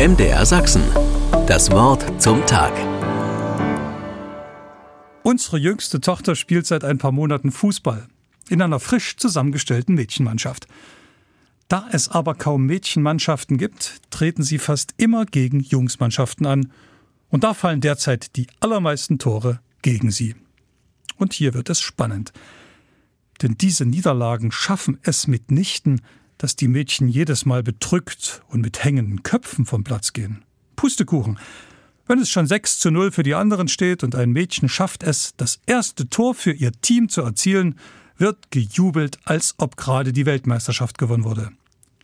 MDR Sachsen. Das Wort zum Tag. Unsere jüngste Tochter spielt seit ein paar Monaten Fußball in einer frisch zusammengestellten Mädchenmannschaft. Da es aber kaum Mädchenmannschaften gibt, treten sie fast immer gegen Jungsmannschaften an. Und da fallen derzeit die allermeisten Tore gegen sie. Und hier wird es spannend. Denn diese Niederlagen schaffen es mitnichten, dass die Mädchen jedes Mal bedrückt und mit hängenden Köpfen vom Platz gehen. Pustekuchen. Wenn es schon 6 zu 0 für die anderen steht und ein Mädchen schafft es, das erste Tor für ihr Team zu erzielen, wird gejubelt, als ob gerade die Weltmeisterschaft gewonnen wurde.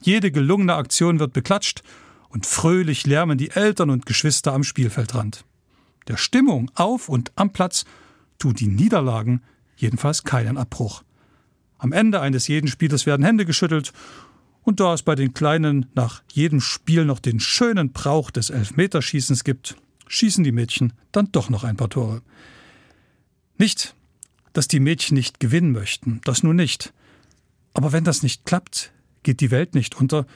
Jede gelungene Aktion wird beklatscht und fröhlich lärmen die Eltern und Geschwister am Spielfeldrand. Der Stimmung auf und am Platz tun die Niederlagen jedenfalls keinen Abbruch. Am Ende eines jeden Spieles werden Hände geschüttelt und da es bei den Kleinen nach jedem Spiel noch den schönen Brauch des Elfmeterschießens gibt, schießen die Mädchen dann doch noch ein paar Tore. Nicht, dass die Mädchen nicht gewinnen möchten, das nur nicht. Aber wenn das nicht klappt, geht die Welt nicht unter,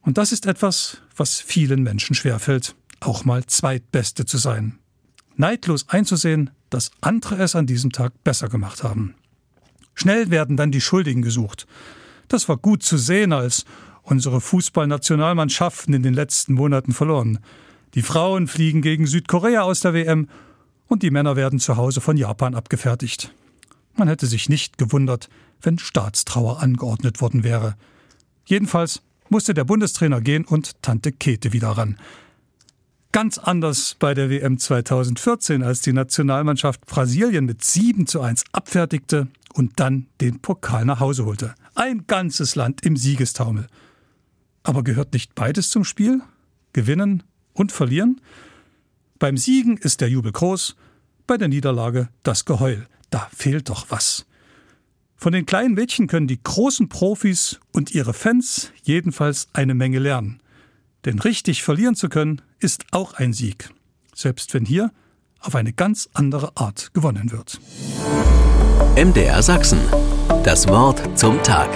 und das ist etwas, was vielen Menschen schwerfällt, auch mal Zweitbeste zu sein. Neidlos einzusehen, dass andere es an diesem Tag besser gemacht haben. Schnell werden dann die Schuldigen gesucht. Das war gut zu sehen, als unsere Fußballnationalmannschaften in den letzten Monaten verloren. Die Frauen fliegen gegen Südkorea aus der WM und die Männer werden zu Hause von Japan abgefertigt. Man hätte sich nicht gewundert, wenn Staatstrauer angeordnet worden wäre. Jedenfalls musste der Bundestrainer gehen und Tante Käthe wieder ran. Ganz anders bei der WM 2014, als die Nationalmannschaft Brasilien mit 7 zu 1 abfertigte und dann den Pokal nach Hause holte. Ein ganzes Land im Siegestaumel. Aber gehört nicht beides zum Spiel? Gewinnen und verlieren? Beim Siegen ist der Jubel groß, bei der Niederlage das Geheul. Da fehlt doch was. Von den kleinen Mädchen können die großen Profis und ihre Fans jedenfalls eine Menge lernen. Denn richtig verlieren zu können, ist auch ein Sieg. Selbst wenn hier auf eine ganz andere Art gewonnen wird. MDR Sachsen. Das Wort zum Tag.